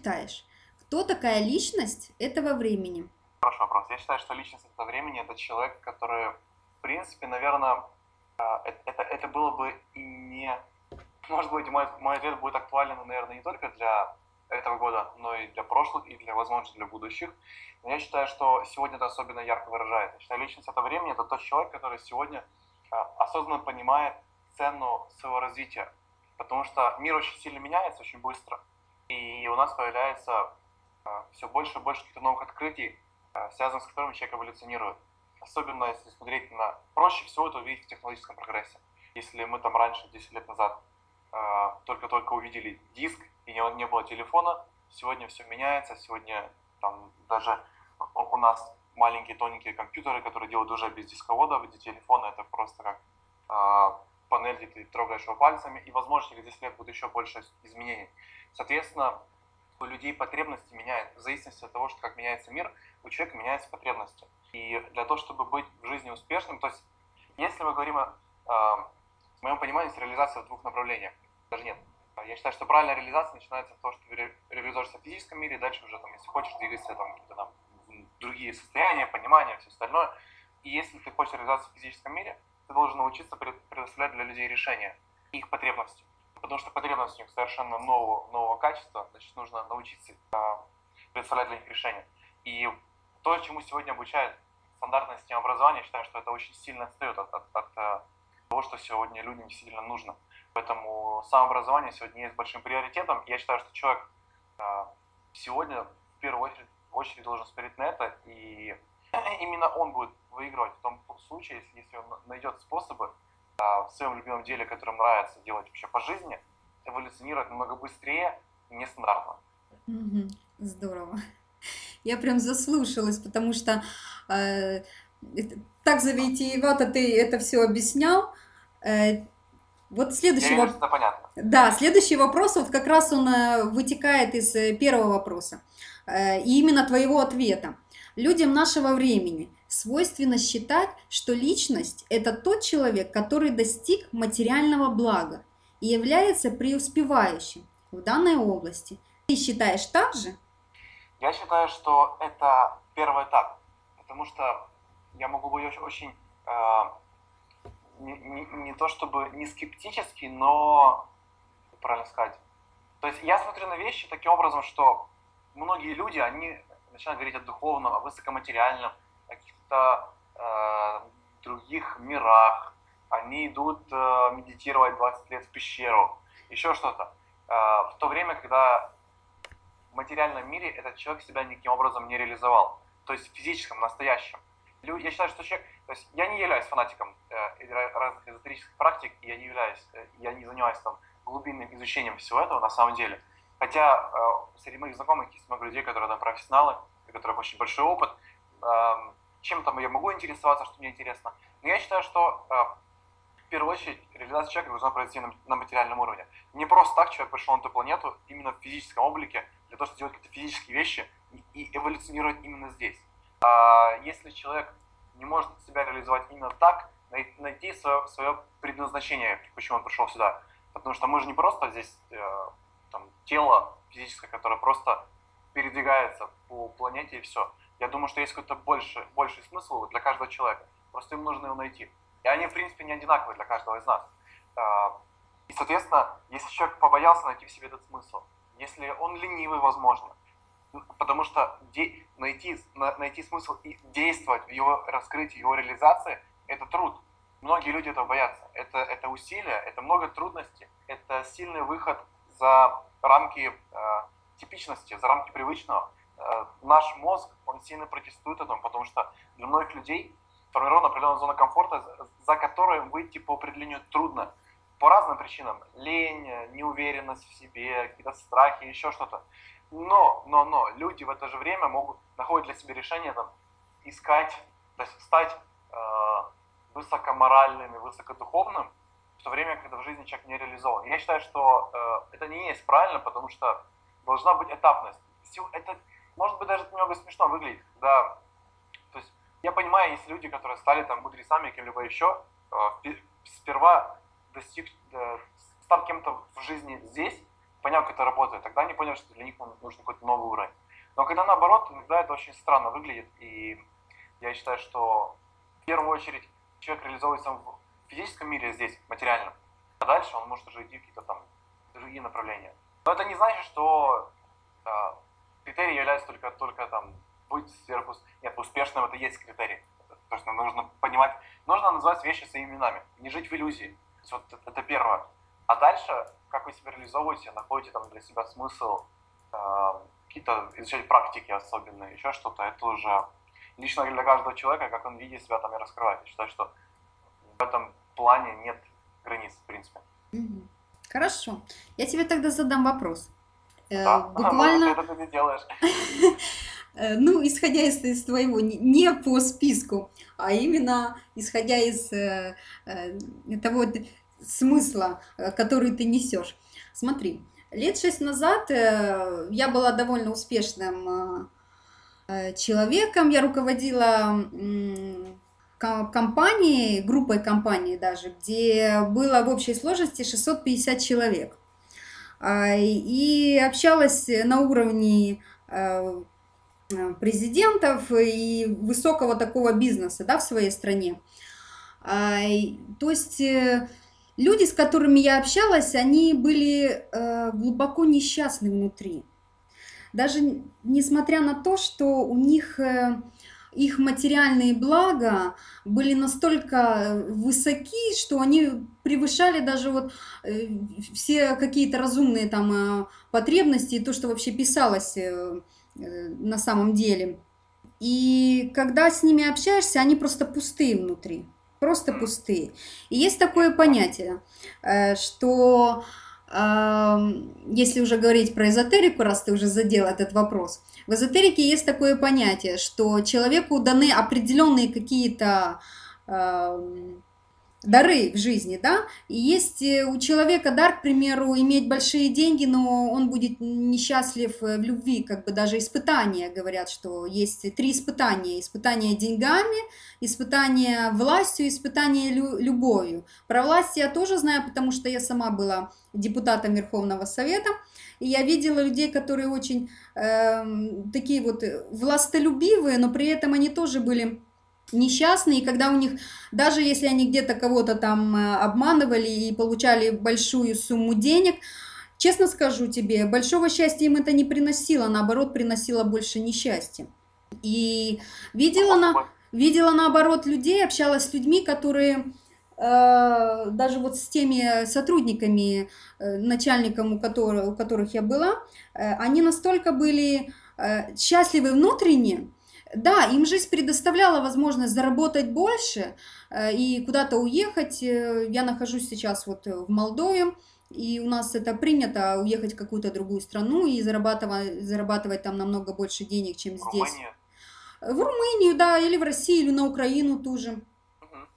считаешь, кто такая личность этого времени? Хороший вопрос. Я считаю, что личность этого времени – это человек, который, в принципе, наверное, это, это, это было бы и не... Может быть, мой, мой ответ будет актуален, наверное, не только для этого года, но и для прошлых, и для, возможно, для будущих. Но я считаю, что сегодня это особенно ярко выражает. Я считаю, личность этого времени – это тот человек, который сегодня осознанно понимает цену своего развития. Потому что мир очень сильно меняется, очень быстро. И у нас появляется все больше и больше каких-то новых открытий, связанных с которыми человек эволюционирует. Особенно если смотреть на... Проще всего это увидеть в технологическом прогрессе. Если мы там раньше, 10 лет назад, только-только увидели диск, и не, было телефона, сегодня все меняется, сегодня там даже у нас маленькие тоненькие компьютеры, которые делают уже без дисковода, виде телефона это просто как панель, где ты трогаешь его пальцами, и, возможно, через 10 лет будет еще больше изменений. Соответственно, у людей потребности меняют, в зависимости от того, что как меняется мир, у человека меняются потребности. И для того, чтобы быть в жизни успешным, то есть, если мы говорим о, э, в моем понимании, реализация в двух направлениях, даже нет. Я считаю, что правильная реализация начинается с того, что ты реализуешься в физическом мире, и дальше уже, там, если хочешь, двигаться там, там, другие состояния, понимание, все остальное. И если ты хочешь реализоваться в физическом мире, ты должен научиться предоставлять для людей решения их потребностей. Потому что потребности у них совершенно нового, нового качества, значит, нужно научиться а, предоставлять для них решения. И то, чему сегодня обучают стандартная система образования, считаю, что это очень сильно отстает от, от, от э, того, что сегодня людям действительно нужно. Поэтому самообразование сегодня есть большим приоритетом. Я считаю, что человек а, сегодня в первую очередь очередь должен смотреть на это, и именно он будет выигрывать в том случае, если, он найдет способы а, в своем любимом деле, которым нравится делать вообще по жизни, эволюционировать намного быстрее и нестандартно. Здорово. Я прям заслушалась, потому что э, так завитиевато ты это все объяснял. Э, вот следующий вопрос. Да, следующий вопрос, вот как раз он э, вытекает из э, первого вопроса. Э, и именно твоего ответа. Людям нашего времени свойственно считать, что личность – это тот человек, который достиг материального блага и является преуспевающим в данной области. Ты считаешь так же? Я считаю, что это первый этап, потому что я могу быть очень, очень э, не, не, не то чтобы не скептический, но, правильно сказать, то есть я смотрю на вещи таким образом, что многие люди, они начинают говорить о духовном, о высокоматериальном, о каких-то э, других мирах. Они идут э, медитировать 20 лет в пещеру, еще что-то. Э, в то время, когда в материальном мире этот человек себя никаким образом не реализовал. То есть в физическом, настоящем. Я считаю, что человек... То есть я не являюсь фанатиком э, разных эзотерических практик, я не являюсь... Э, я не занимаюсь там глубинным изучением всего этого на самом деле. Хотя э, среди моих знакомых есть много людей, которые там профессионалы, у которых очень большой опыт. Э, чем там я могу интересоваться, что мне интересно. Но я считаю, что э, в первую очередь реализация человека должна произойти на, на материальном уровне. Не просто так человек пришел на эту планету именно в физическом облике, для того, чтобы делать какие-то физические вещи и, и эволюционировать именно здесь. А если человек не может себя реализовать именно так, найти свое, свое предназначение, почему он пришел сюда. Потому что мы же не просто здесь э, там, тело физическое, которое просто передвигается по планете и все. Я думаю, что есть какой-то больше, больший смысл для каждого человека. Просто им нужно его найти. И они, в принципе, не одинаковые для каждого из нас. А, и, соответственно, если человек побоялся найти в себе этот смысл, если он ленивый, возможно, потому что де- найти, на- найти смысл и действовать в его раскрытии, его реализации – это труд. Многие люди этого боятся. Это, это усилия, это много трудностей, это сильный выход за рамки э, типичности, за рамки привычного. Э, наш мозг, он сильно протестует этому, потому что для многих людей сформирована определенная зона комфорта, за которой выйти по определению трудно. По разным причинам. Лень, неуверенность в себе, какие-то страхи, еще что-то. Но, но, но, люди в это же время могут находить для себя решение там, искать, то есть стать э, высокоморальным и высокодуховным, в то время, когда в жизни человек не реализован. Я считаю, что э, это не есть правильно, потому что должна быть этапность. Это, может быть, даже немного смешно выглядит, да. То есть я понимаю, есть люди, которые стали там мудрецами, кем-либо еще, э, сперва достиг, э, став кем-то в жизни здесь, поняв, как это работает, тогда они поняли, что для них нужен какой-то новый уровень. Но когда наоборот, иногда это очень странно выглядит, и я считаю, что в первую очередь человек реализовывается в физическом мире здесь, материальном, а дальше он может уже идти в какие-то там другие направления. Но это не значит, что э, критерий является только, только там быть сверху... Нет, успешным это есть критерий. То есть нужно понимать, нужно называть вещи своими именами, не жить в иллюзии. Вот это первое. А дальше, как вы себя реализовываете, находите там для себя смысл, э, какие-то изучать практики особенные, еще что-то, это уже лично для каждого человека, как он видит себя там и раскрывает. Считаю, что в этом плане нет границ, в принципе. Хорошо. Я тебе тогда задам вопрос. Э, да, буквально... это ты делаешь. Э, ну, исходя из, из твоего, не по списку, а именно исходя из э, того смысла, который ты несешь. Смотри, лет шесть назад я была довольно успешным человеком, я руководила компании, группой компаний даже, где было в общей сложности 650 человек. А, и общалась на уровне э, президентов и высокого такого бизнеса да, в своей стране. А, то есть э, люди, с которыми я общалась, они были э, глубоко несчастны внутри. Даже несмотря на то, что у них их материальные блага были настолько высоки, что они превышали даже вот э, все какие-то разумные там э, потребности и то, что вообще писалось э, на самом деле. И когда с ними общаешься, они просто пустые внутри, просто пустые. И есть такое понятие, что если уже говорить про эзотерику, раз ты уже задел этот вопрос, в эзотерике есть такое понятие, что человеку даны определенные какие-то дары в жизни, да, и есть э, у человека дар, к примеру, иметь большие деньги, но он будет несчастлив э, в любви, как бы даже испытания, говорят, что есть три испытания, испытания деньгами, испытания властью, испытания лю любовью. Про власть я тоже знаю, потому что я сама была депутатом Верховного Совета, и я видела людей, которые очень э, такие вот властолюбивые, но при этом они тоже были несчастные, и когда у них, даже если они где-то кого-то там э, обманывали и получали большую сумму денег, честно скажу тебе, большого счастья им это не приносило, наоборот, приносило больше несчастья. И видела, на, видела наоборот людей, общалась с людьми, которые э, даже вот с теми сотрудниками, э, начальником, у которых, у которых я была, э, они настолько были э, счастливы внутренне, да, им жизнь предоставляла возможность заработать больше э, и куда-то уехать. Э, я нахожусь сейчас вот в Молдове, и у нас это принято уехать в какую-то другую страну и зарабатывать, зарабатывать там намного больше денег, чем здесь. Румыния. В Румынию, да, или в Россию, или на Украину тоже.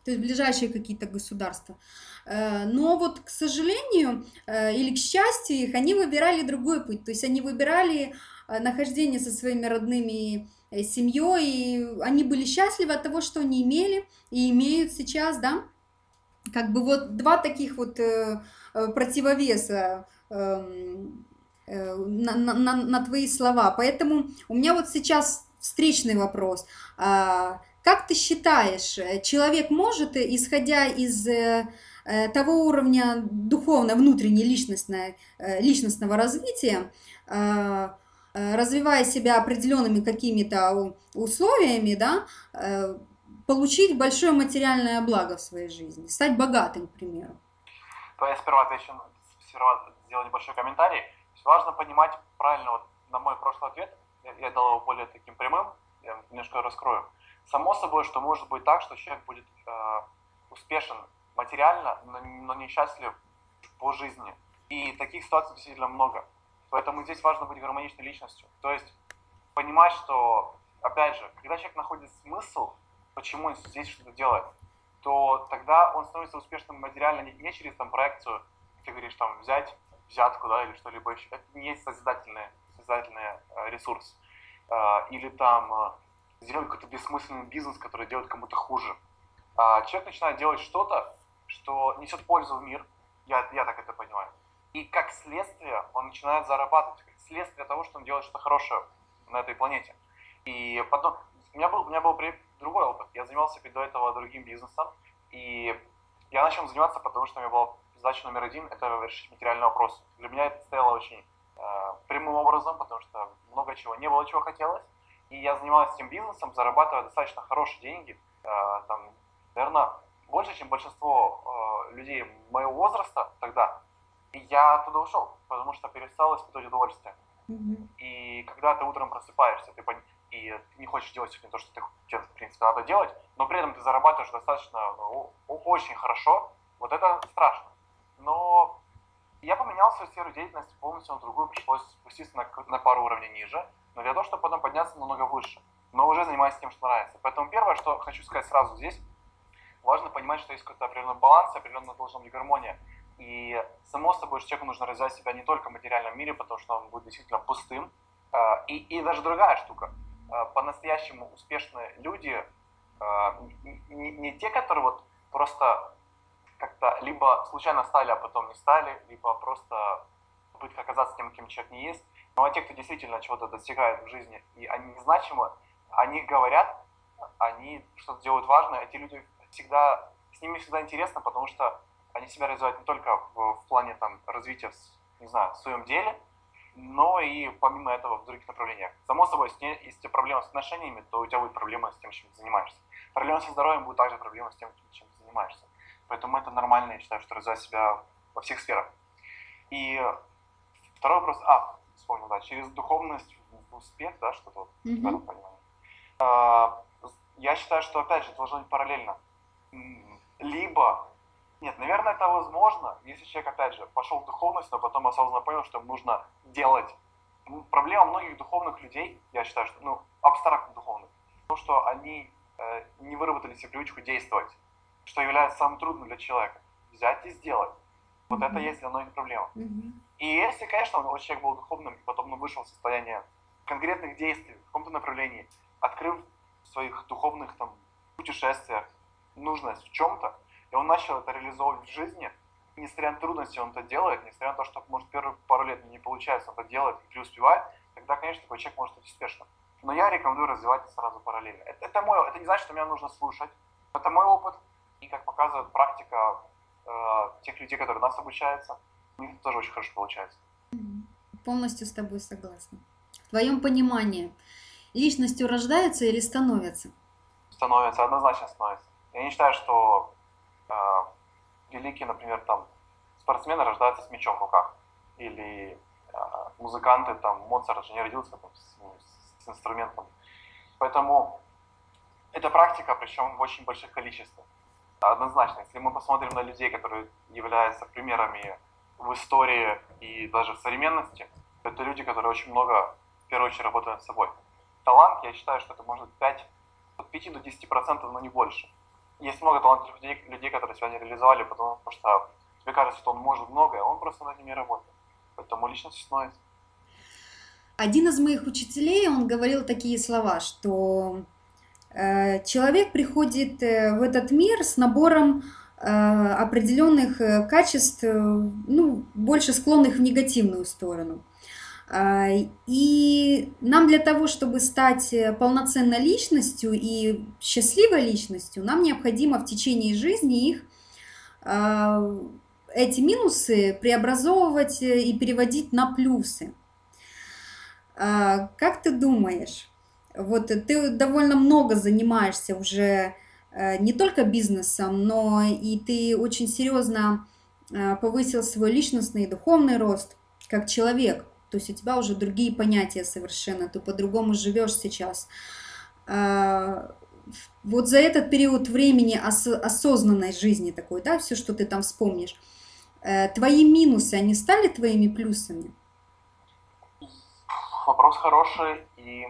То есть ближайшие какие-то государства. Э, но вот, к сожалению, или к счастью их, они выбирали другой путь. То есть они выбирали нахождение со своими родными Э, семьей, и они были счастливы от того, что они имели и имеют сейчас, да, как бы вот два таких вот э, э противовеса эм, э, на, на, на твои слова. Поэтому у меня вот сейчас встречный вопрос. Как ты считаешь, человек может, исходя из того уровня духовно, внутренней личностной, личностного развития, Э, развивая себя определенными какими-то условиями, да, э, получить большое материальное благо в своей жизни, стать богатым, к примеру. То я сперва отвечу, сперва сделаю небольшой комментарий. Важно понимать правильно, вот на мой прошлый ответ, я, я дал его более таким прямым, я немножко раскрою. Само собой, что может быть так, что человек будет э, успешен материально, но, но несчастлив по жизни. И таких ситуаций действительно много. Поэтому здесь важно быть гармоничной личностью. То есть понимать, что, опять же, когда человек находит смысл, почему он здесь что-то делает, то тогда он становится успешным материально не, не через там проекцию, ты говоришь, там, взять взятку, да, или что-либо еще. Это не есть созидательный, созидательный э, ресурс. Э, или там э, сделать какой-то бессмысленный бизнес, который делает кому-то хуже. А человек начинает делать что-то, что несет пользу в мир, я, я так это понимаю, И как следствие он начинает зарабатывать, как следствие того, что он делает что-то хорошее на этой планете. И потом, у меня был, у меня был другой опыт. Я занимался до этого другим бизнесом, и я начал заниматься, потому что у меня была задача номер один – это решить материальный вопрос. Для меня это стояло очень э, прямым образом, потому что много чего не было, чего хотелось. И я занимался этим бизнесом, зарабатывая достаточно хорошие деньги. Э, там, наверное, больше, чем большинство э, людей моего возраста тогда. И я оттуда ушел, потому что перестал испытывать удовольствие. Mm-hmm. И когда ты утром просыпаешься, ты, и ты не хочешь делать сегодня то, что ты, тебе, в принципе, надо делать, но при этом ты зарабатываешь достаточно, ну, очень хорошо, вот это страшно. Но я поменял свою сферу деятельности полностью на другую, пришлось спуститься на, на пару уровней ниже, но для того, чтобы потом подняться намного выше, но уже занимаясь тем, что нравится. Поэтому первое, что хочу сказать сразу здесь, важно понимать, что есть какой-то определенный баланс, определенно должна быть гармония. И само собой, что человеку нужно развивать себя не только в материальном мире, потому что он будет действительно пустым. А, и, и даже другая штука. А, по-настоящему успешные люди а, не, не те, которые вот просто как-то либо случайно стали, а потом не стали, либо просто попытка оказаться тем, кем человек не есть. Ну а те, кто действительно чего-то достигает в жизни, и они незначимы, они говорят, они что-то делают важное, эти люди всегда, с ними всегда интересно, потому что они себя развивают не только в, в плане там, развития, не знаю, в своем деле, но и помимо этого в других направлениях. Само собой, если, если проблемы с отношениями, то у тебя будет проблема с тем, чем ты занимаешься. Проблема со здоровьем будет также проблема с тем, чем ты занимаешься. Поэтому это нормально, я считаю, что развивать себя во всех сферах. И второй вопрос, а, вспомнил, да, через духовность в успех, да, что-то вот mm-hmm. в этом понимании. А, я считаю, что, опять же, должно быть параллельно. Либо нет, наверное, это возможно, если человек, опять же, пошел в духовность, но потом осознанно понял, что ему нужно делать. Проблема многих духовных людей, я считаю, что, ну, абстрактно духовных, то, что они э, не выработали себе привычку действовать, что является самым трудным для человека. Взять и сделать. Вот mm-hmm. это есть для многих проблема. Mm-hmm. И если, конечно, он, человек был духовным, и потом он вышел в состояние конкретных действий в каком-то направлении, открыв в своих духовных там путешествиях нужность в чем-то, и он начал это реализовывать в жизни. Несмотря на трудности, он это делает, несмотря на то, что, может, первые пару лет не получается, это делает и преуспевает, тогда, конечно, такой человек может быть успешным. Но я рекомендую развивать сразу параллельно. Это, это, мой, это не значит, что меня нужно слушать. Это мой опыт. И, как показывает практика э, тех людей, которые нас обучаются, у них тоже очень хорошо получается. Полностью с тобой согласна. В твоем понимании, личностью рождаются или становятся? Становятся, однозначно становятся. Я не считаю, что э, великие, например, там спортсмены рождаются с мячом в руках, или э, музыканты, там Моцарт же не родился там, с, ну, с инструментом. Поэтому это практика, причем в очень больших количествах. Однозначно, если мы посмотрим на людей, которые являются примерами в истории и даже в современности, то это люди, которые очень много, в первую очередь, работают над собой. Талант, я считаю, что это может 5, от 5 до 10%, но не больше есть много талантливых людей, людей, которые себя не реализовали, потому что тебе кажется, что он может многое, а он просто над ними работает. Поэтому личность становится. Один из моих учителей, он говорил такие слова, что э, человек приходит э, в этот мир с набором определенных э, качеств, э, ну, больше склонных в негативную сторону. А, и нам для того, чтобы стать э, полноценной личностью и счастливой личностью, нам необходимо в течение жизни их а, эти минусы преобразовывать э, и переводить на плюсы. А, как ты думаешь, вот ты довольно много занимаешься уже э, не только бизнесом, но и ты очень серьезно повысил свой личностный и духовный рост как человек – то есть у тебя уже другие понятия совершенно, ты по-другому живешь сейчас. А, вот за этот период времени ос- осознанной жизни такой, да, все, что ты там вспомнишь, э, твои минусы, они стали твоими плюсами? Вопрос хороший и,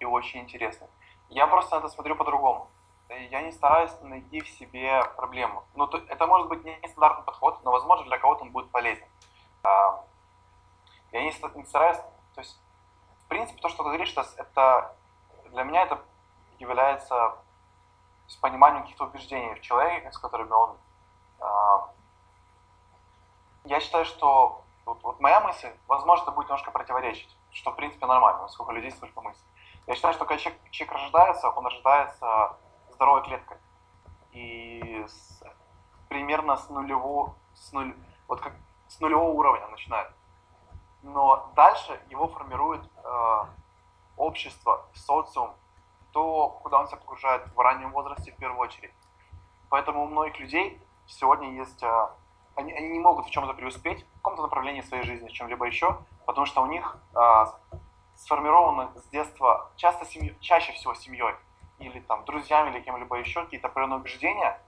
и очень интересный. Я просто на это смотрю по-другому. Я не стараюсь найти в себе проблему. Ну, то, это может быть не стандартный подход, но, возможно, для кого-то он будет полезен. А, я не, не стараюсь, то есть, в принципе, то, что ты говоришь, это для меня это является с пониманием каких-то убеждений в человеке, с которыми он... Э, я считаю, что вот, вот моя мысль, возможно, это будет немножко противоречить, что в принципе нормально, сколько людей, сколько мыслей. Я считаю, что когда человек, человек рождается, он рождается здоровой клеткой. И с, примерно с нулевого, с нуль, вот как с нулевого уровня начинает. Но дальше его формирует э, общество, социум, то, куда он себя погружает в раннем возрасте в первую очередь. Поэтому у многих людей сегодня есть... Э, они, они не могут в чем-то преуспеть, в каком-то направлении своей жизни, в чем-либо еще, потому что у них э, сформированы с детства, часто семью, чаще всего семьей, или там друзьями, или кем-либо еще, какие-то определенные убеждения,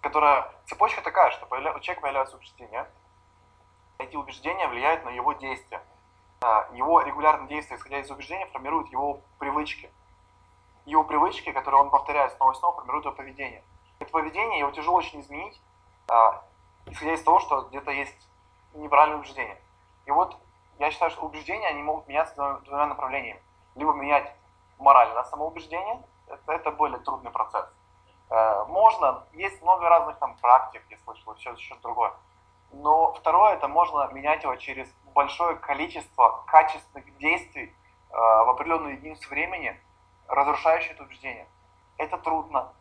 которая цепочка такая, что появля, у человека появляются убеждения, эти убеждения влияют на его действия. Его регулярные действия, исходя из убеждений, формируют его привычки. Его привычки, которые он повторяет снова и снова, формируют его поведение. Это поведение его тяжело очень изменить, а, исходя из того, что где-то есть неправильное убеждение. И вот я считаю, что убеждения, они могут меняться двумя, направлениями. Либо менять моральное самоубеждение, это, это более трудный процесс. Э, можно, есть много разных там практик, я слышал, все еще другое. Но второе, это можно менять его через большое количество качественных действий э, в определенную единицу времени, разрушающие это убеждение. Это трудно,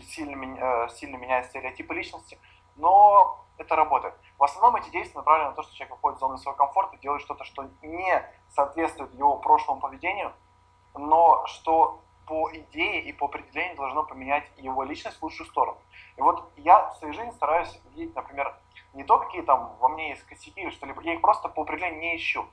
сильно, э, сильно меняет стереотипы личности, но это работает. В основном эти действия направлены на то, что человек выходит из зоны своего комфорта, делает что-то, что не соответствует его прошлому поведению, но что по идее и по определению должно поменять его личность в лучшую сторону. И вот я в своей жизни стараюсь видеть, например, не то, какие там во мне есть косяки или что-либо, я их просто по определению не ищу.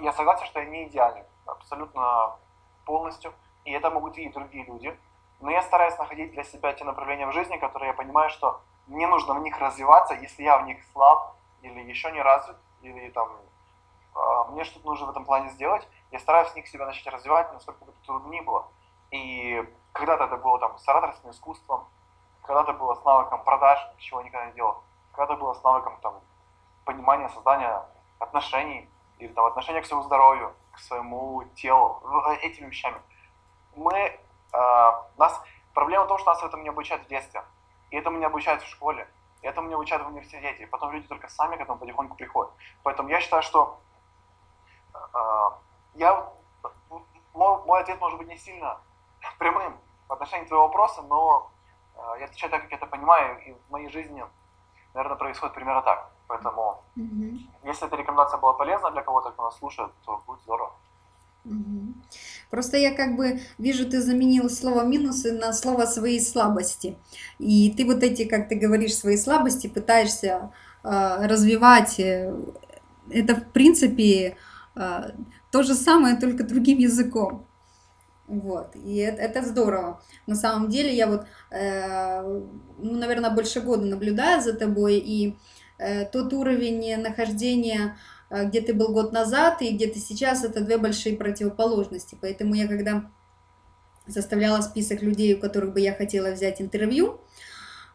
Я согласен, что я не идеальный, абсолютно полностью, и это могут видеть другие люди, но я стараюсь находить для себя те направления в жизни, которые я понимаю, что мне нужно в них развиваться, если я в них слаб или еще не развит, или там а, мне что-то нужно в этом плане сделать, я стараюсь в них себя начать развивать, насколько бы это трудно ни было. И когда-то это было там с ораторским искусством, когда-то было с навыком продаж, чего я никогда не делал, когда-то было с навыком там понимания, создания отношений, или там отношения к своему здоровью, к своему телу, этими вещами. Мы, э, нас, проблема в том, что нас этому не обучают в детстве. И этому не обучают в школе, и этому не обучают в университете. И потом люди только сами к этому потихоньку приходят. Поэтому я считаю, что э, я, мой, мой ответ может быть не сильно прямым в отношении твоего вопроса, но э, я отвечаю так, как я это понимаю, и в моей жизни, наверное, происходит примерно так. Поэтому, mm-hmm. если эта рекомендация была полезна для кого-то, кто нас слушает, то будет здорово. Просто я как бы вижу, ты заменил слово минусы на слово свои слабости. И ты вот эти, как ты говоришь, свои слабости пытаешься э, развивать. Это в принципе э, то же самое, только другим языком. Вот, и это, это здорово. На самом деле я вот, э, ну, наверное, больше года наблюдаю за тобой, и э, тот уровень нахождения Э, где ты был год назад и где ты сейчас, это две большие противоположности. Поэтому я когда составляла список людей, у которых бы я хотела взять интервью,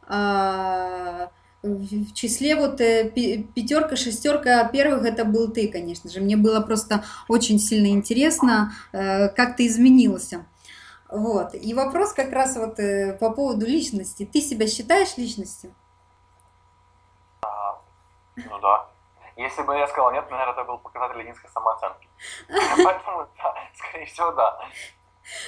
а, в числе вот э, пятерка, шестерка первых это был ты, конечно же. Мне было просто очень сильно интересно, э, как ты изменился. Вот. И вопрос как раз вот по поводу личности. Ты себя считаешь личностью? Ну да. Если бы я сказал нет, наверное, это был показатель низкой самооценки. Поэтому, да, скорее всего, да.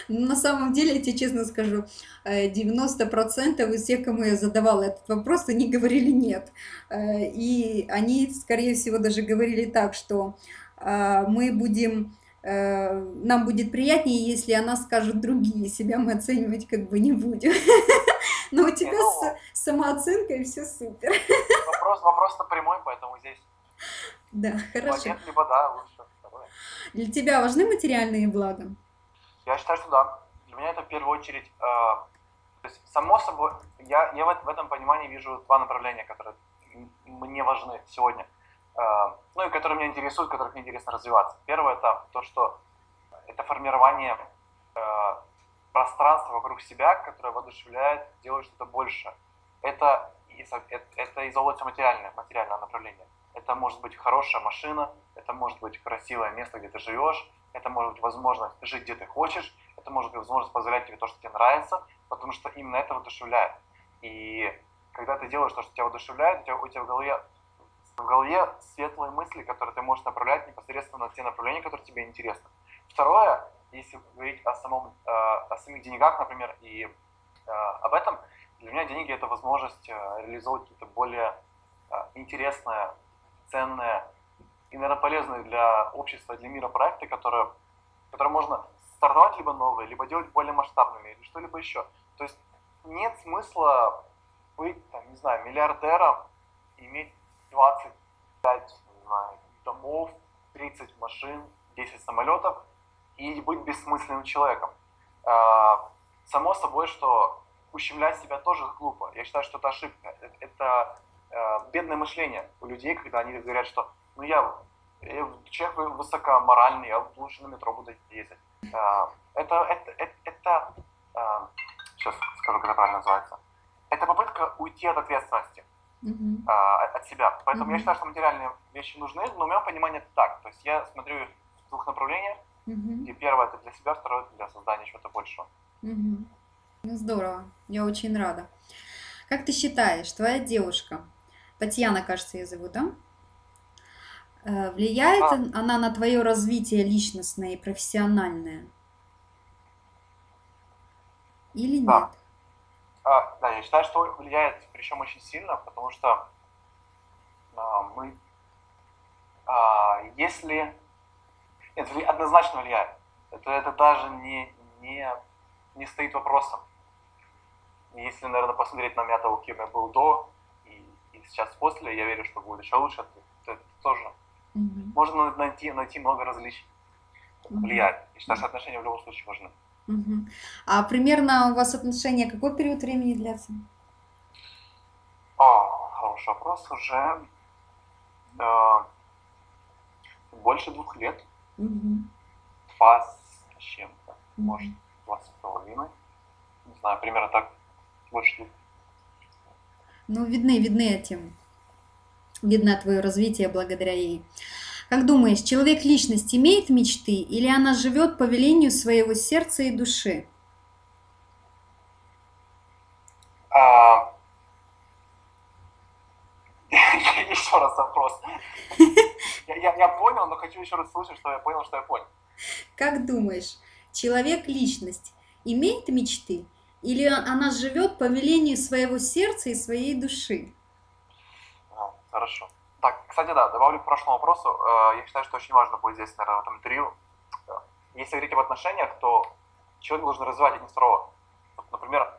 На самом деле, я тебе честно скажу, 90% э, из тех, кому я задавала этот вопрос, они говорили нет. Э, и они, скорее всего, даже говорили так, что э, мы будем нам будет приятнее, если она скажет другие, себя мы оценивать как бы не будем. Но у тебя ну, с самооценкой все супер. Вопрос, вопрос-то прямой, поэтому здесь да, хорошо. Либо либо да, лучше. Для тебя важны материальные блага? Я считаю, что да. Для меня это в первую очередь, э, то есть, само собой, я, я в, в этом понимании вижу два направления, которые мне важны сегодня. Э, ну и которые меня интересуют, которых мне интересно развиваться. Первое это то, что это формирование э, пространства вокруг себя, которое воодушевляет, делает что-то больше. Это, это, это из области материального, материального направления. Это может быть хорошая машина, это может быть красивое место, где ты живешь, это может быть возможность жить, где ты хочешь, это может быть возможность позволять тебе то, что тебе нравится, потому что именно это воодушевляет. И когда ты делаешь то, что тебя воодушевляет, у тебя, у тебя в голове в голове светлые мысли, которые ты можешь направлять непосредственно на те направления, которые тебе интересны. Второе, если говорить о, самом, э, о самих деньгах, например, и э, об этом, для меня деньги – это возможность э, реализовывать какие-то более интересные, ценные и, наверное, полезные для общества, для мира проекты, которые, которые можно стартовать либо новые, либо делать более масштабными, или что-либо еще. То есть нет смысла быть, там, не знаю, миллиардером, иметь 25 не знаю, домов, 30 машин, 10 самолетов и быть бессмысленным человеком. А, само собой, что ущемлять себя тоже глупо. Я считаю, что это ошибка. Э, это бедное мышление у людей, когда они говорят, что ну я, я человек высокоморальный, я лучше на метро буду ездить. А, это, это, это, это сейчас скажу, как это правильно называется. Это попытка уйти от ответственности а, от себя. Поэтому uh-huh. я считаю, что материальные вещи нужны, но у меня понимание это так. То есть я смотрю в двух направлениях. Uh-huh. И первое это для себя, второе это для создания чего-то большего. Uh-huh. Ну здорово, я очень рада. Как ты считаешь, твоя девушка, Татьяна, кажется, ее зовут, да? Э, влияет а. она на твое развитие личностное и профессиональное? Или нет? Да. А, да, я считаю, что влияет, причем очень сильно, потому что а, мы, а, если... Нет, однозначно влияет. Это, это даже не, не, не стоит вопросом. Если, наверное, посмотреть на меня того, кем я был до сейчас после, я верю, что будет еще лучше. Это, это тоже mm-hmm. можно найти, найти много различий. Mm-hmm. Влияет. Я считаю, что отношения в любом случае важны. Угу. А примерно у вас отношения какой период времени длятся? О, хороший вопрос. Уже э, больше двух лет. Угу. Два с чем-то. Угу. Может, два с половиной. Не знаю, примерно так. Больше двух. Ну, видны, видны этим. Видно твое развитие благодаря ей. Как думаешь, человек личность имеет мечты или она живет по велению своего сердца и души? А... Еще раз вопрос. Я, я, я понял, но хочу еще раз слышать, что я понял, что я понял. Как думаешь, человек личность имеет мечты или она живет по велению своего сердца и своей души? А, хорошо. Так, кстати, да, добавлю к прошлому вопросу. Э, я считаю, что очень важно будет здесь, наверное, в этом интервью. Э, если говорить об отношениях, то человек должен развивать один второго. Например,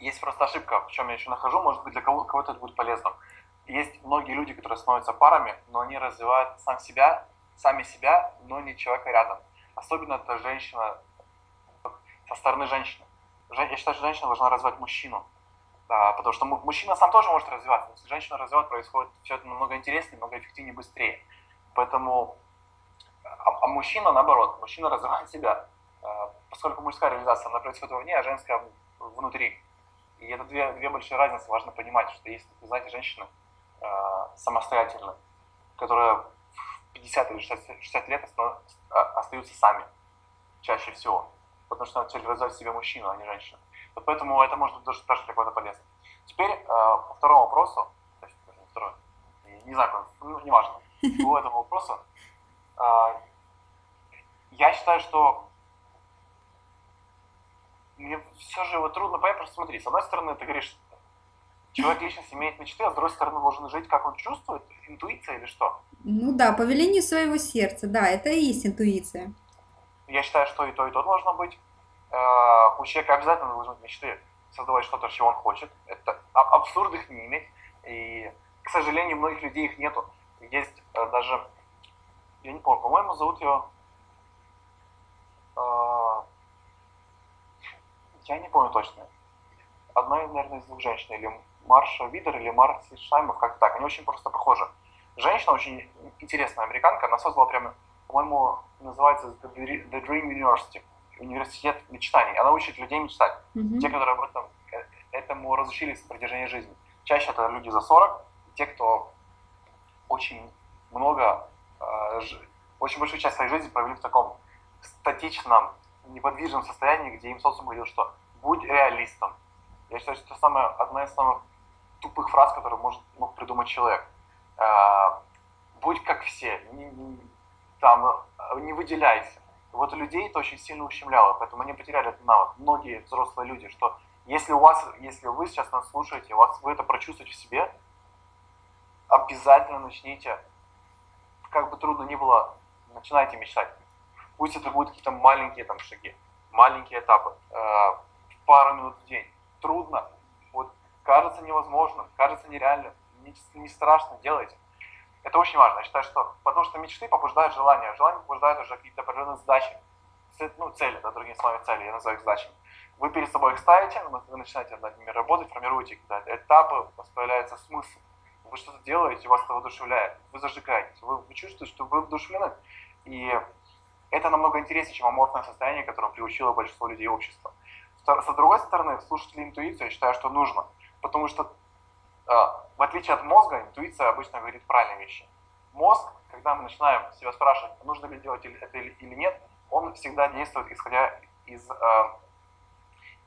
есть просто ошибка, в чем я еще нахожу, может быть, для кого- кого-то это будет полезно. Есть многие люди, которые становятся парами, но они развивают сам себя, сами себя, но не человека рядом. Особенно это женщина со стороны женщины. Я считаю, что женщина должна развивать мужчину. Да, потому что мужчина сам тоже может развиваться. Если женщина развивает, происходит все это намного интереснее, намного эффективнее, быстрее. Поэтому, а, а мужчина наоборот, мужчина развивает себя. А, поскольку мужская реализация, она происходит вовне, а женская внутри. И это две, две большие разницы, важно понимать, что есть, вы знаете, женщины э, самостоятельные, которые в 50 или 60, 60 лет остаются сами чаще всего. Потому что начали развивать себя мужчину, а не женщину. Вот поэтому это может быть даже, даже для кого-то полезно. Теперь э, по второму вопросу, то есть, второй, не знаю, ну, неважно, по этому вопросу, э, я считаю, что мне все же его трудно понять, просто смотри, с одной стороны, ты говоришь, человек личность имеет мечты, а с другой стороны должен жить, как он чувствует, интуиция или что? Ну да, по велению своего сердца, да, это и есть интуиция. Я считаю, что и то, и то должно быть. Э, у человека обязательно должны быть мечты создавать что-то, чего он хочет. Это абсурд их не иметь. И, к сожалению, многих людей их нету. Есть э, даже, я не помню, по-моему, зовут ее... Э, я не помню точно. Одна, наверное, из двух женщин. Или Марша Видер, или Марси Шаймов, как так. Они очень просто похожи. Женщина очень интересная американка. Она создала прямо, по-моему, называется The Dream University университет мечтаний. Она учит людей мечтать. Mm-hmm. Те, которые об этом, э, этому разучились в протяжении жизни. Чаще это люди за 40, те, кто очень много, э, очень большую часть своей жизни провели в таком статичном, неподвижном состоянии, где им социум говорил, что будь реалистом. Я считаю, что это самая, одна из самых тупых фраз, которую может, мог придумать человек. э, будь как все, не, не, там, э, не выделяйся. Вот людей это очень сильно ущемляло, поэтому они потеряли этот навык. Многие взрослые люди, что если у вас, если вы сейчас нас слушаете, у вас, вы это прочувствуете в себе, обязательно начните, как бы трудно ни было, начинайте мечтать. Пусть это будут какие-то маленькие там шаги, маленькие этапы, э, пару минут в день. Трудно, вот кажется невозможным, кажется нереальным, не, не страшно, делайте. Это очень важно. Я считаю, что потому что мечты побуждают желания, желания побуждают уже какие-то определенные задачи, ну, цели, да, другими словами, цели, я называю их задачами. Вы перед собой их ставите, вы начинаете над ними работать, формируете какие-то этапы, у вас появляется смысл. Вы что-то делаете, вас это воодушевляет, вы зажигаетесь, вы, вы чувствуете, что вы вдушевлены. И это намного интереснее, чем аморфное состояние, которое приучило большинство людей общества. С другой стороны, слушать ли интуицию, я считаю, что нужно. Потому что в отличие от мозга, интуиция обычно говорит правильные вещи. Мозг, когда мы начинаем себя спрашивать, нужно ли делать это или нет, он всегда действует, исходя из, э,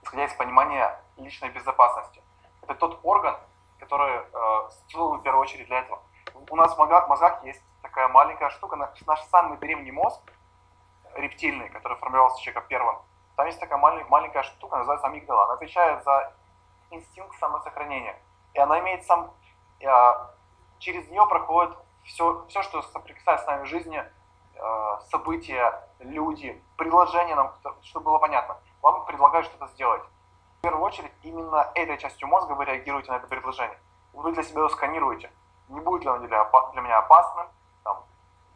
исходя из понимания личной безопасности. Это тот орган, который э, создан в первую очередь для этого. У нас в мозгах, есть такая маленькая штука, наш самый древний мозг, рептильный, который формировался человеком первым, там есть такая маленькая штука, называется амигдала. Она отвечает за инстинкт самосохранения. И она имеет сам, а, через нее проходит все, все, что соприкасается с нами в жизни, а, события, люди, предложения нам, чтобы было понятно. Вам предлагают что-то сделать. В первую очередь, именно этой частью мозга вы реагируете на это предложение. Вы для себя его сканируете. Не будет ли оно для, для меня опасным, там,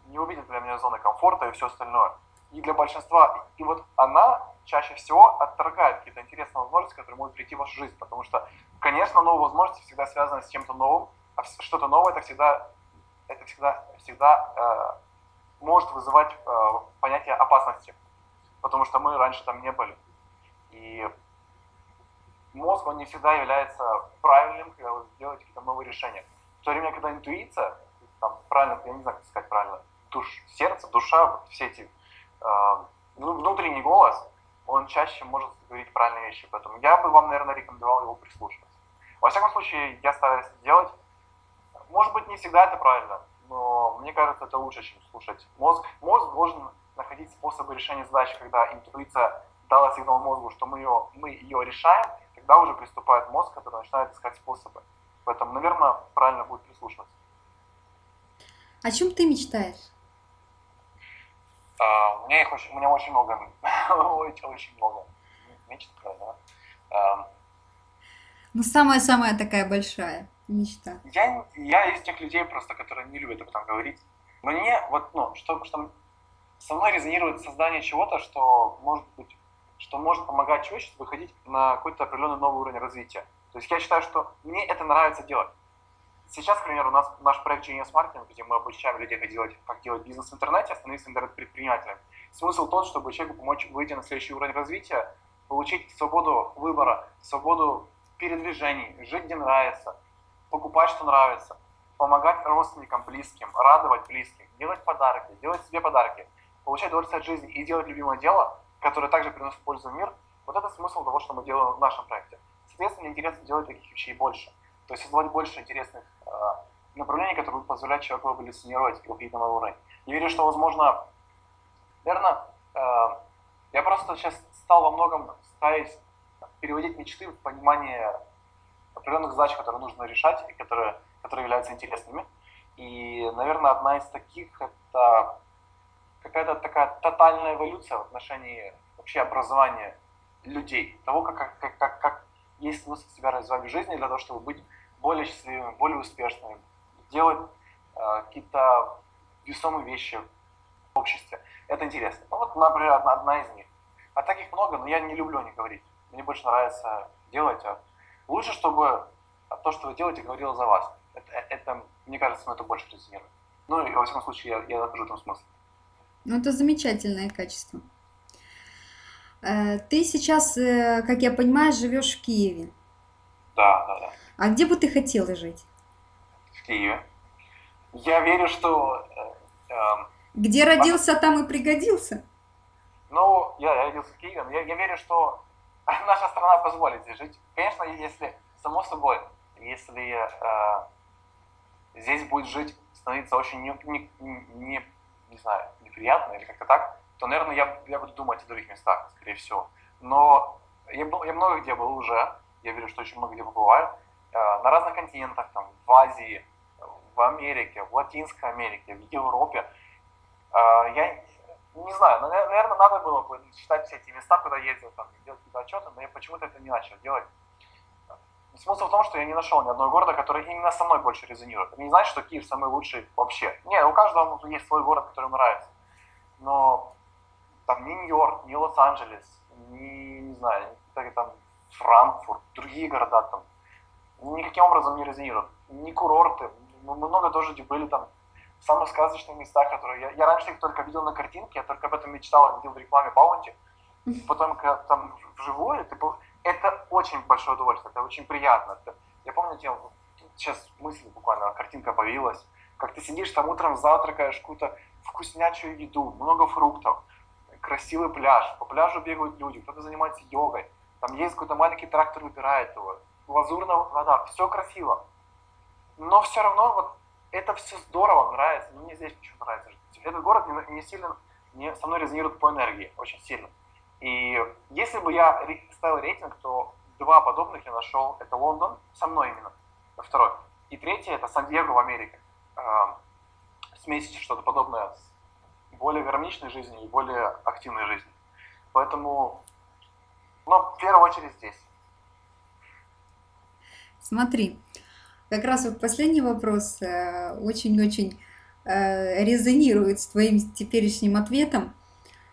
не увидит для меня зоны комфорта и все остальное. И для большинства, и вот она чаще всего отторгает какие-то интересные возможности, которые могут прийти в вашу жизнь. Потому что, конечно, новые возможности всегда связаны с чем-то новым, а что-то новое это всегда, это всегда, всегда э, может вызывать э, понятие опасности. Потому что мы раньше там не были. И мозг, он не всегда является правильным, когда вы делаете какие-то новые решения. В то время, когда интуиция, там, правильно, я не знаю, как сказать правильно, душ, сердце, душа, вот все эти внутренний голос, он чаще может говорить правильные вещи. Поэтому я бы вам, наверное, рекомендовал его прислушиваться. Во всяком случае, я стараюсь это делать. Может быть, не всегда это правильно, но мне кажется, это лучше, чем слушать мозг. Мозг должен находить способы решения задач, когда интуиция дала сигнал мозгу, что мы ее, мы ее решаем, тогда уже приступает мозг, который начинает искать способы. Поэтому, наверное, правильно будет прислушиваться. О чем ты мечтаешь? Uh, у меня их очень, у меня очень много, очень, много мечт, да. Uh, ну, самая-самая такая большая мечта. Я, я из тех людей просто, которые не любят об этом говорить. Мне вот, ну, что, что со мной резонирует создание чего-то, что может быть, что может помогать человечеству выходить на какой-то определенный новый уровень развития. То есть я считаю, что мне это нравится делать. Сейчас, к примеру, у нас наш проект Genius Marketing, где мы обучаем людей, как делать, как делать бизнес в интернете, становиться интернет-предпринимателем. Смысл тот, чтобы человеку помочь выйти на следующий уровень развития, получить свободу выбора, свободу передвижений, жить где нравится, покупать, что нравится, помогать родственникам, близким, радовать близких, делать подарки, делать себе подарки, получать удовольствие от жизни и делать любимое дело, которое также приносит пользу в мир, вот это смысл того, что мы делаем в нашем проекте. Соответственно, интересно делать таких вещей больше. То есть создавать больше интересных э, направлений, которые будут позволять человеку эволюционировать и выходить на новый уровень. Я верю, что, возможно, наверное, э, я просто сейчас стал во многом ставить, переводить мечты в понимание определенных задач, которые нужно решать и которые, которые являются интересными. И, наверное, одна из таких – это какая-то такая тотальная эволюция в отношении вообще образования людей, того, как, как, как, как есть смысл себя развивать в жизни для того, чтобы быть более счастливыми, более успешными, делать э, какие-то весомые вещи в обществе. Это интересно. Ну вот, например, одна, одна из них. А таких много, но я не люблю о них говорить. Мне больше нравится делать. А лучше, чтобы то, что вы делаете, говорило за вас. Это, это мне кажется, это больше резонирует. Ну и, во всяком случае, я, я нахожу в этом смысл. Ну, это замечательное качество. Э, ты сейчас, э, как я понимаю, живешь в Киеве. Да, да, да. А где бы ты хотела жить? В Киеве. Я верю, что... Э, э, где родился, а... там и пригодился? Ну, я, я родился в Киеве, но я, я верю, что наша страна позволит здесь жить. Конечно, если, само собой, если, э, здесь будет жить, становиться очень не, не, не, не знаю, неприятно или как-то так, то, наверное, я, я буду думать о других местах, скорее всего. Но я, был, я много где был уже, я верю, что очень много где побываю, э, на разных континентах, там, в Азии, в Америке, в Латинской Америке, в Европе. Э, я не знаю, наверное, надо было бы читать все эти места, куда ездил, там, делать какие-то отчеты, но я почему-то это не начал делать. Смысл в том, что я не нашел ни одного города, который именно со мной больше резонирует. Это не значит, что Киев самый лучший вообще. Нет, у каждого есть свой город, который ему нравится. Но там ни Нью-Йорк, ни Лос-Анджелес, ни, не знаю, там Франкфурт, другие города там никаким образом не резонируют. Ни курорты. Мы много тоже были там в самых сказочных местах, которые... Я, я раньше их только видел на картинке, я только об этом мечтал, видел в рекламе Баунти. Потом, когда там вживую, ты, это очень большое удовольствие, это очень приятно. Это, я помню, я, сейчас мысль буквально, картинка появилась, как ты сидишь там утром, завтракаешь какую-то вкуснячую еду, много фруктов, красивый пляж, по пляжу бегают люди, кто-то занимается йогой, там есть какой-то маленький трактор, выбирает его, лазурная вода, все красиво. Но все равно вот это все здорово, нравится, мне здесь почему нравится. Этот город не, не сильно, не, со мной резонирует по энергии, очень сильно. И если бы я ставил рейтинг, то два подобных я нашел. Это Лондон, со мной именно, второй. И третий это Сан-Диего в Америке. Э, смесь что-то подобное с более гармоничной жизнью и более активной жизнью. Поэтому, ну, в первую очередь здесь. Смотри, как раз вот последний вопрос э, очень-очень э, резонирует с твоим теперешним ответом.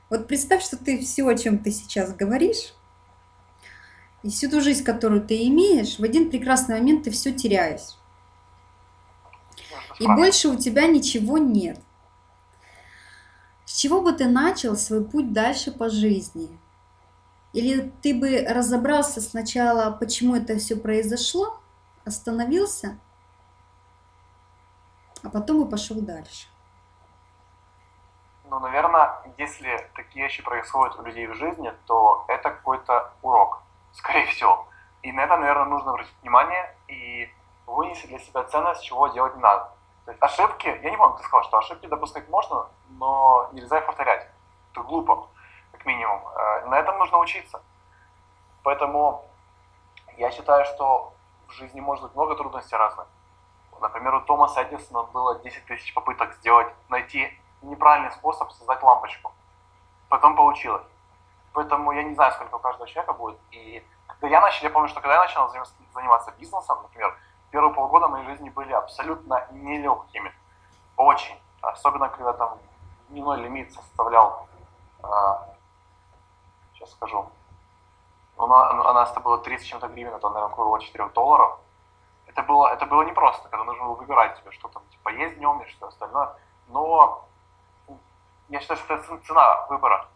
Вот представь, что ты все, о чем ты сейчас говоришь, и всю ту жизнь, которую ты имеешь, в один прекрасный момент ты все теряешь. И больше у тебя ничего нет. С чего бы ты начал свой путь дальше по жизни? Или ты бы разобрался сначала, почему это все произошло, остановился, а потом и пошел дальше? Ну, наверное, если такие вещи происходят у людей в жизни, то это какой-то урок, скорее всего. И на это, наверное, нужно обратить внимание и вынести для себя ценность, чего делать не надо. То есть ошибки, я не помню, ты сказал, что ошибки допускать можно, но нельзя их повторять. Это глупо, минимум. Э, на этом нужно учиться. Поэтому я считаю, что в жизни может быть много трудностей разных. Например, у Томаса Эдисона было 10 тысяч попыток сделать, найти неправильный способ создать лампочку. Потом получилось. Поэтому я не знаю, сколько у каждого человека будет. И когда я начал, я помню, что когда я начал заниматься бизнесом, например, первые полгода моей жизни были абсолютно нелегкими. Очень. Особенно, когда там дневной лимит составлял, э, сейчас скажу, у нас, это было 30 чем-то гривен, это, наверное, около 4 долларов. Это было, это было непросто, когда нужно было выбирать себе, что там, типа, есть днем и что остальное. Но я считаю, что это цена выбора.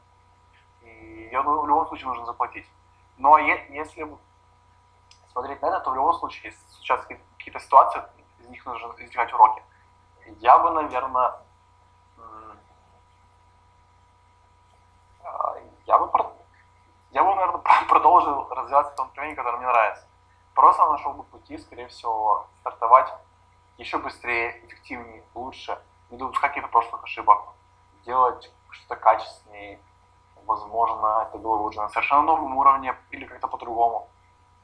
И думаю, в любом случае нужно заплатить. Но если смотреть на это, то в любом случае, случаются какие-то ситуации, из них нужно извлекать уроки. Я бы, наверное, а, я бы, я бы, наверное, продолжил развиваться в том направлении, которое мне нравится. Просто нашел бы пути, скорее всего, стартовать еще быстрее, эффективнее, лучше, не допускать каких-то прошлых ошибок, делать что-то качественнее, возможно, это было бы уже на совершенно новом уровне или как-то по-другому.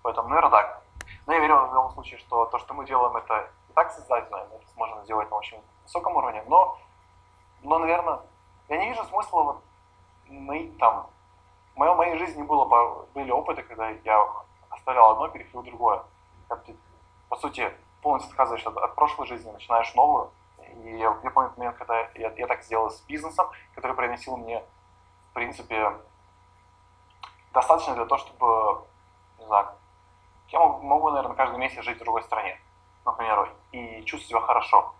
Поэтому, наверное, так. Но я верю в любом случае, что то, что мы делаем, это и так создательно, мы это сможем сделать на очень высоком уровне, но, но, наверное, я не вижу смысла вот ныть там. В моей, моей жизни было, были опыты, когда я оставлял одно, переходил в другое. Ты, по сути, полностью отказываешься от, от прошлой жизни, начинаешь новую, и я, я помню момент, когда я, я так сделал с бизнесом, который приносил мне, в принципе, достаточно для того, чтобы, не знаю, я могу, могу, наверное, каждый месяц жить в другой стране, например, и чувствовать себя хорошо.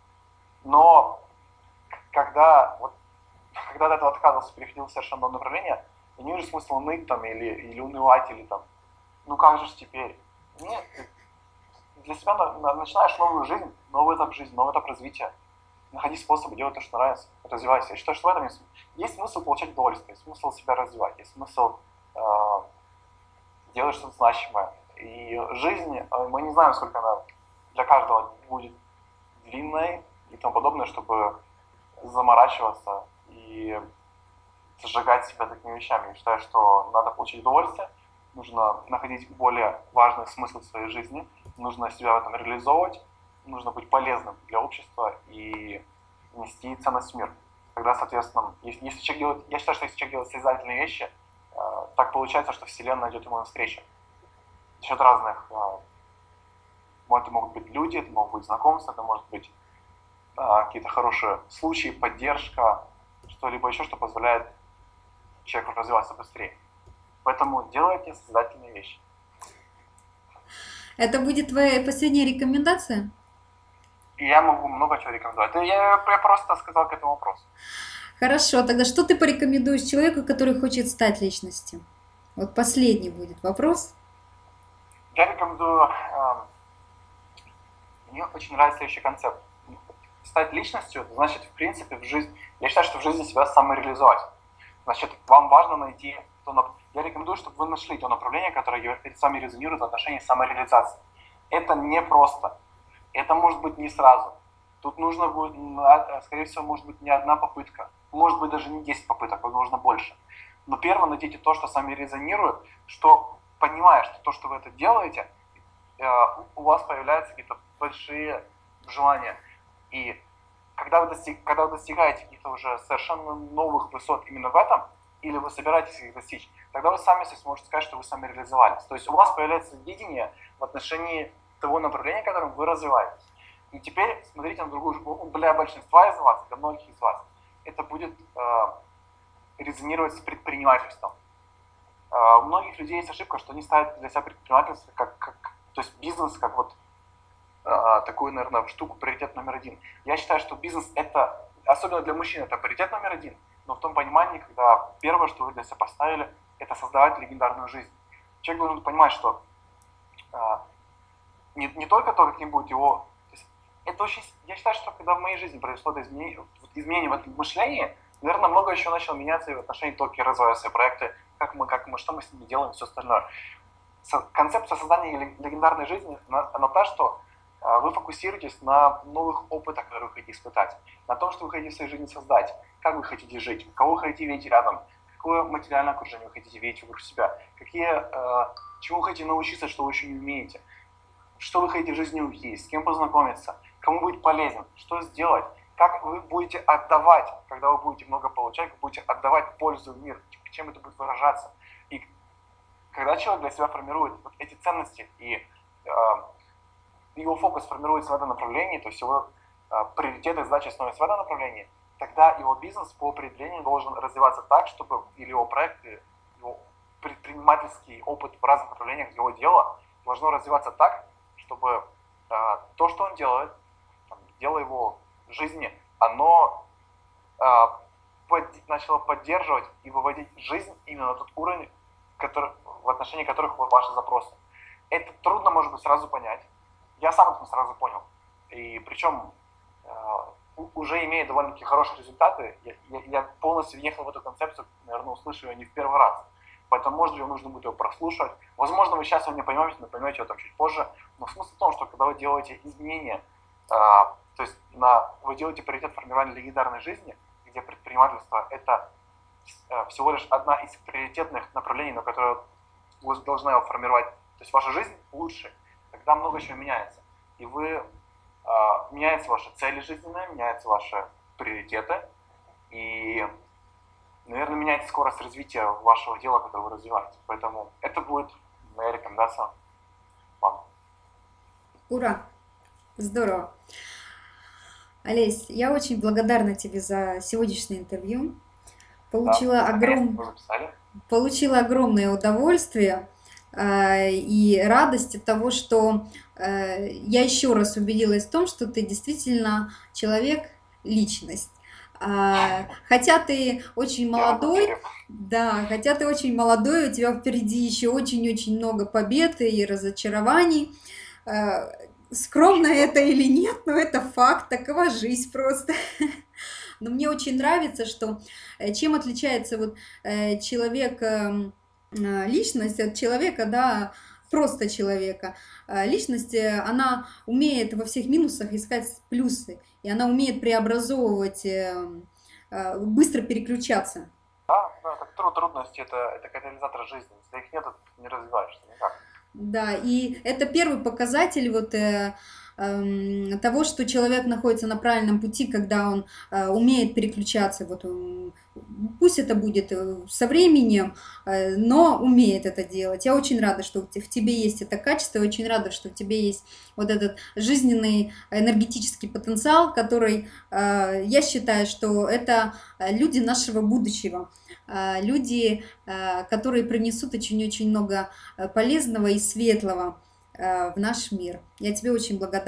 Но когда, вот, когда от этого отказывался, переходил в совершенно новое направление, я не вижу смысла ныть там или, или унывать, или там, ну как же теперь? Нет, для себя начинаешь новую жизнь, новый этап жизни, новый этап развития находи способы делать то, что нравится, развивайся. Я считаю, что в этом есть, есть смысл получать удовольствие, есть смысл себя развивать, есть смысл э, делать что-то значимое. И жизнь, э, мы не знаем, сколько она для каждого будет длинной и тому подобное, чтобы заморачиваться и сжигать себя такими вещами. Я считаю, что надо получить удовольствие, нужно находить более важный смысл в своей жизни, нужно себя в этом реализовывать, нужно быть полезным для общества и нести ценность в мир. Тогда, соответственно, если, если человек делает, я считаю, что если человек делает созидательные вещи, э, так получается, что Вселенная идет ему навстречу. За счет разных, э, это могут быть люди, это могут быть знакомства, это может быть э, какие-то хорошие случаи, поддержка, что-либо еще, что позволяет человеку развиваться быстрее. Поэтому делайте созидательные вещи. Это будет твоя последняя рекомендация? Я могу много чего рекомендовать. Я, я просто сказал к этому вопросу. Хорошо, тогда что ты порекомендуешь человеку, который хочет стать личностью? Вот последний будет вопрос. Я рекомендую... Э, мне очень нравится следующий концепт. Стать личностью, значит, в принципе, в жизни... Я считаю, что в жизни себя самореализовать. Значит, вам важно найти то... Я рекомендую, чтобы вы нашли то направление, которое с вами резонирует в отношении самореализации. Это не просто это может быть не сразу. Тут нужно будет, а, скорее всего, может быть не одна попытка. Может быть даже не 10 попыток, нужно больше. Но первое найдите то, что сами резонирует, что понимая, что то, что вы это делаете, э, у вас появляются какие-то большие желания. И когда вы, достиг, когда вы достигаете каких-то уже совершенно новых высот именно в этом, или вы собираетесь их достичь, тогда вы сами сможете сказать, что вы сами реализовались. То есть у вас появляется видение в отношении того направления, которым вы развиваетесь. И теперь смотрите на другую школу. Для большинства из вас, для многих из вас, это будет э, резонировать с предпринимательством. Э, у многих людей есть ошибка, что они ставят для себя предпринимательство как, как то есть бизнес как вот такую, наверное, штуку, приоритет номер один. Я считаю, что бизнес это, особенно для мужчин, это приоритет номер один, но в том понимании, когда первое, что вы для себя поставили, это создавать легендарную жизнь. Человек должен понимать, что э, не, не только то, каким будет его... Есть, это очень... Я считаю, что когда в моей жизни произошло это изменение, изменение в этом мышлении, наверное, много еще начало меняться и в отношении того, как свои проекты, как мы, как мы, что мы с ними делаем, все остальное. Концепция создания легендарной жизни, она, она та, что а, вы фокусируетесь на новых опытах, которые вы хотите испытать, на том, что вы хотите в своей жизни создать, как вы хотите жить, кого вы хотите видеть рядом, какое материальное окружение вы хотите видеть вокруг себя, какие, э, чему вы хотите научиться, что вы еще не умеете что вы хотите в жизни увидеть, с кем познакомиться, кому быть полезен, что сделать, как вы будете отдавать, когда вы будете много получать, вы будете отдавать пользу в мир, чем это будет выражаться. И когда человек для себя формирует вот эти ценности и э, его фокус формируется в этом направлении, то есть его э, приоритеты, задачи становятся в этом направлении, тогда его бизнес по определению должен развиваться так, чтобы или его проекты, его предпринимательский опыт в разных направлениях его дела должно развиваться так, чтобы а, то, что он делает, там, дело его жизни, оно а, под, начало поддерживать и выводить жизнь именно на тот уровень, который, в отношении которых ваши запросы. Это трудно, может быть, сразу понять. Я сам это сразу понял. И причем а, уже имея довольно-таки хорошие результаты, я, я, я полностью въехал в эту концепцию, наверное, услышу ее не в первый раз. Поэтому, может, вам нужно будет его прослушать. Возможно, вы сейчас его не поймете, но поймете его там чуть позже. Но смысл в том, что когда вы делаете изменения, э, то есть на, вы делаете приоритет формирования легендарной жизни, где предпринимательство – это э, всего лишь одна из приоритетных направлений, на которое вы должны его формировать. То есть ваша жизнь лучше, тогда много чего меняется. И вы, э, меняются ваши цели жизненные, меняются ваши приоритеты, и наверное, меняется скорость развития вашего дела, которое вы развиваете. Поэтому это будет моя рекомендация вам. Ура! Здорово! Олесь, я очень благодарна тебе за сегодняшнее интервью. Получила, да, огром... Получила огромное удовольствие и радость от того, что э, я еще раз убедилась в том, что ты действительно человек, личность. А, хотя ты очень молодой, да, хотя ты очень молодой, у тебя впереди еще очень-очень много побед и разочарований. А, скромно это или нет, но это факт, такова жизнь просто. Но мне очень нравится, что э, чем отличается вот э, человек, эм, э, личность от человека, да, просто человека. Э, личность, э, она умеет во всех минусах искать плюсы, и она умеет преобразовывать, быстро переключаться. Да, да, так трудности это, это катализатор жизни. Если их нет, ты не развиваешься никак. Да, и это первый показатель вот э, э, того, что человек находится на правильном пути, когда он э, умеет переключаться. Вот пусть это будет э, со временем, э, но умеет это делать. Я очень рада, что в тебе есть это качество, очень рада, что в тебе есть вот этот жизненный энергетический потенциал, который я считаю, что это люди нашего будущего. Люди, которые принесут очень-очень много полезного и светлого в наш мир. Я тебе очень благодарна.